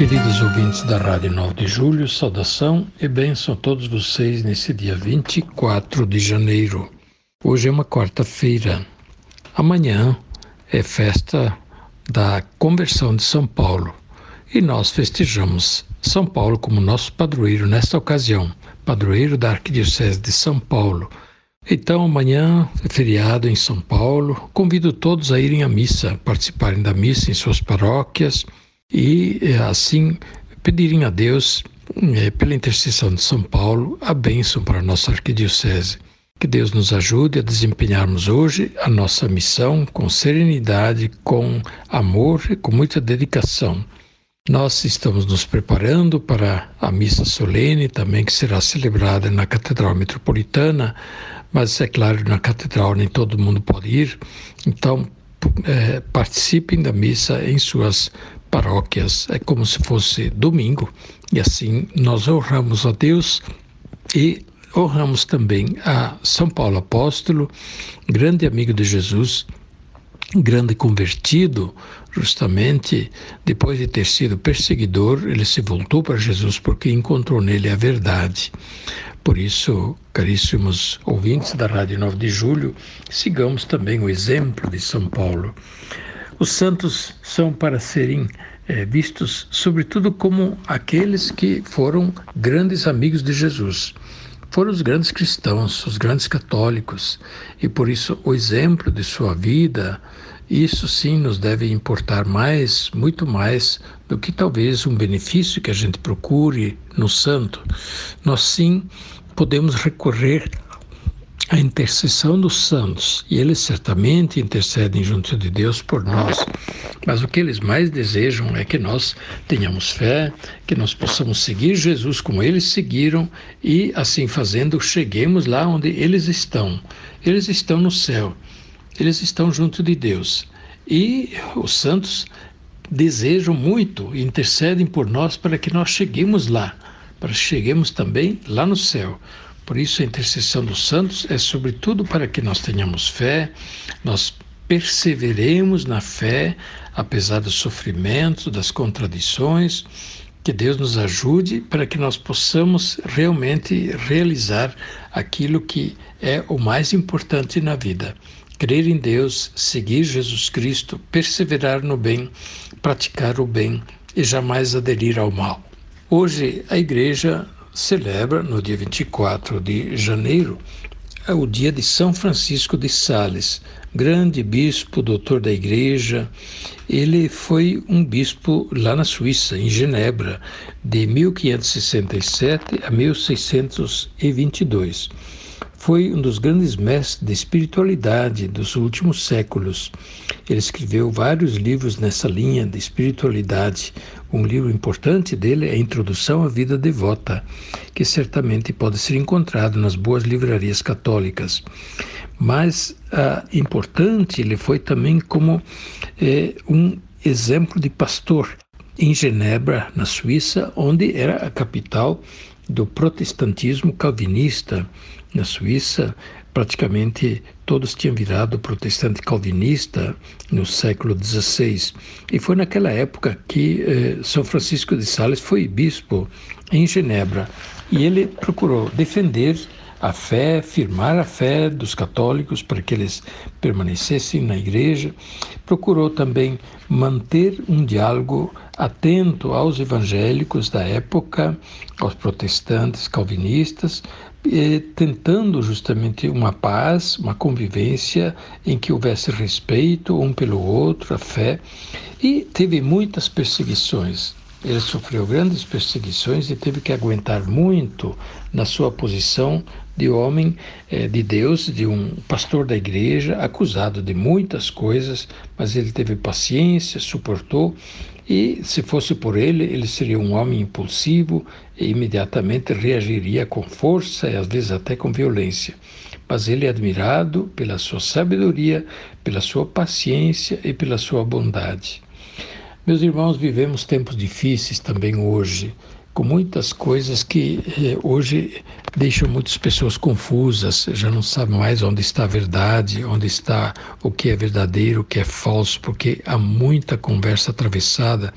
Queridos ouvintes da Rádio 9 de Julho, saudação e bênção a todos vocês nesse dia 24 de janeiro. Hoje é uma quarta-feira. Amanhã é festa da conversão de São Paulo e nós festejamos São Paulo como nosso padroeiro nesta ocasião, padroeiro da Arquidiocese de São Paulo. Então, amanhã é feriado em São Paulo. Convido todos a irem à missa, participarem da missa em suas paróquias e eh, assim pedirem a Deus, eh, pela intercessão de São Paulo, a bênção para a nossa arquidiocese. Que Deus nos ajude a desempenharmos hoje a nossa missão com serenidade, com amor e com muita dedicação. Nós estamos nos preparando para a missa solene também que será celebrada na Catedral Metropolitana, mas é claro, na catedral nem todo mundo pode ir, então é, participem da missa em suas paróquias. É como se fosse domingo, e assim nós honramos a Deus e honramos também a São Paulo Apóstolo, grande amigo de Jesus, grande convertido, justamente depois de ter sido perseguidor, ele se voltou para Jesus porque encontrou nele a verdade. Por isso, caríssimos ouvintes da Rádio 9 de Julho, sigamos também o exemplo de São Paulo. Os santos são para serem é, vistos, sobretudo, como aqueles que foram grandes amigos de Jesus. Foram os grandes cristãos, os grandes católicos, e por isso o exemplo de sua vida, isso sim nos deve importar mais, muito mais, do que talvez um benefício que a gente procure no santo. Nós sim podemos recorrer à intercessão dos santos, e eles certamente intercedem junto de Deus por nós. Mas o que eles mais desejam é que nós tenhamos fé, que nós possamos seguir Jesus como eles seguiram e, assim fazendo, cheguemos lá onde eles estão. Eles estão no céu eles estão junto de Deus. E os santos desejam muito intercedem por nós para que nós cheguemos lá, para que cheguemos também lá no céu. Por isso, a intercessão dos santos é sobretudo para que nós tenhamos fé, nós perseveremos na fé, apesar dos sofrimentos, das contradições, que Deus nos ajude para que nós possamos realmente realizar aquilo que é o mais importante na vida, crer em Deus, seguir Jesus Cristo, perseverar no bem, praticar o bem e jamais aderir ao mal. Hoje a igreja celebra, no dia 24 de janeiro, o dia de São Francisco de Sales, grande bispo, doutor da igreja. Ele foi um bispo lá na Suíça, em Genebra, de 1567 a 1622 foi um dos grandes mestres de espiritualidade dos últimos séculos. Ele escreveu vários livros nessa linha de espiritualidade. Um livro importante dele é a Introdução à Vida Devota, que certamente pode ser encontrado nas boas livrarias católicas. Mas ah, importante ele foi também como eh, um exemplo de pastor em Genebra, na Suíça, onde era a capital do protestantismo calvinista na Suíça, praticamente todos tinham virado protestante calvinista no século XVI. E foi naquela época que eh, São Francisco de Sales foi bispo em Genebra. E ele procurou defender a fé, firmar a fé dos católicos para que eles permanecessem na igreja. Procurou também manter um diálogo atento aos evangélicos da época, aos protestantes calvinistas, tentando justamente uma paz, uma convivência em que houvesse respeito um pelo outro, a fé, e teve muitas perseguições. Ele sofreu grandes perseguições e teve que aguentar muito na sua posição de homem é, de Deus, de um pastor da igreja, acusado de muitas coisas, mas ele teve paciência, suportou e, se fosse por ele, ele seria um homem impulsivo e imediatamente reagiria com força e às vezes até com violência. Mas ele é admirado pela sua sabedoria, pela sua paciência e pela sua bondade. Meus irmãos, vivemos tempos difíceis também hoje com muitas coisas que eh, hoje deixam muitas pessoas confusas, já não sabem mais onde está a verdade, onde está o que é verdadeiro, o que é falso, porque há muita conversa atravessada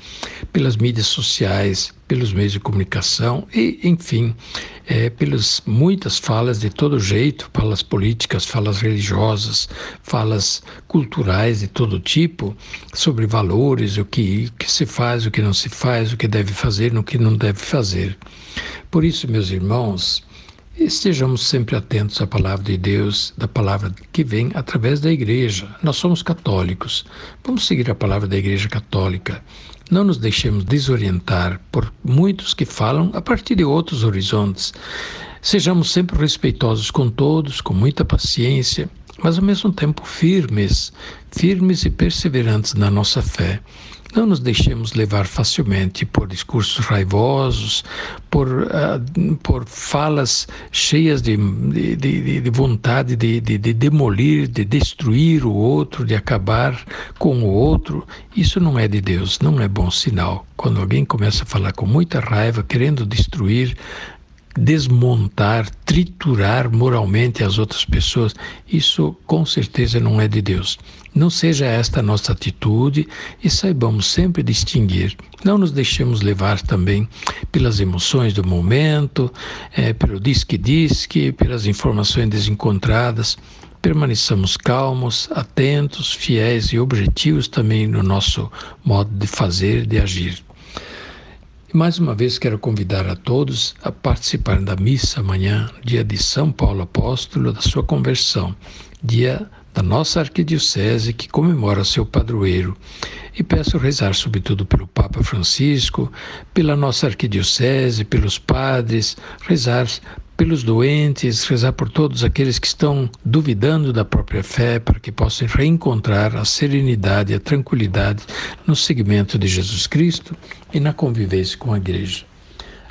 pelas mídias sociais, pelos meios de comunicação e, enfim, é, pelas muitas falas de todo jeito, falas políticas, falas religiosas, falas culturais de todo tipo, sobre valores, o que, que se faz, o que não se faz, o que deve fazer, o que não deve fazer. Por isso, meus irmãos, Estejamos sempre atentos à palavra de Deus, da palavra que vem através da igreja. Nós somos católicos. Vamos seguir a palavra da igreja católica. Não nos deixemos desorientar por muitos que falam a partir de outros horizontes. Sejamos sempre respeitosos com todos, com muita paciência, mas ao mesmo tempo firmes, firmes e perseverantes na nossa fé. Não nos deixemos levar facilmente por discursos raivosos, por, uh, por falas cheias de, de, de, de vontade de, de, de demolir, de destruir o outro, de acabar com o outro. Isso não é de Deus, não é bom sinal. Quando alguém começa a falar com muita raiva, querendo destruir, desmontar, triturar moralmente as outras pessoas, isso com certeza não é de Deus. Não seja esta a nossa atitude e saibamos sempre distinguir. Não nos deixemos levar também pelas emoções do momento, é, pelo disque-disque, pelas informações desencontradas. Permaneçamos calmos, atentos, fiéis e objetivos também no nosso modo de fazer, de agir. Mais uma vez quero convidar a todos a participar da missa amanhã, dia de São Paulo Apóstolo, da sua conversão, dia da nossa arquidiocese que comemora seu padroeiro. E peço rezar sobretudo pelo Papa Francisco, pela nossa arquidiocese, pelos padres, rezar pelos doentes, rezar por todos aqueles que estão duvidando da própria fé, para que possam reencontrar a serenidade e a tranquilidade no seguimento de Jesus Cristo e na convivência com a Igreja.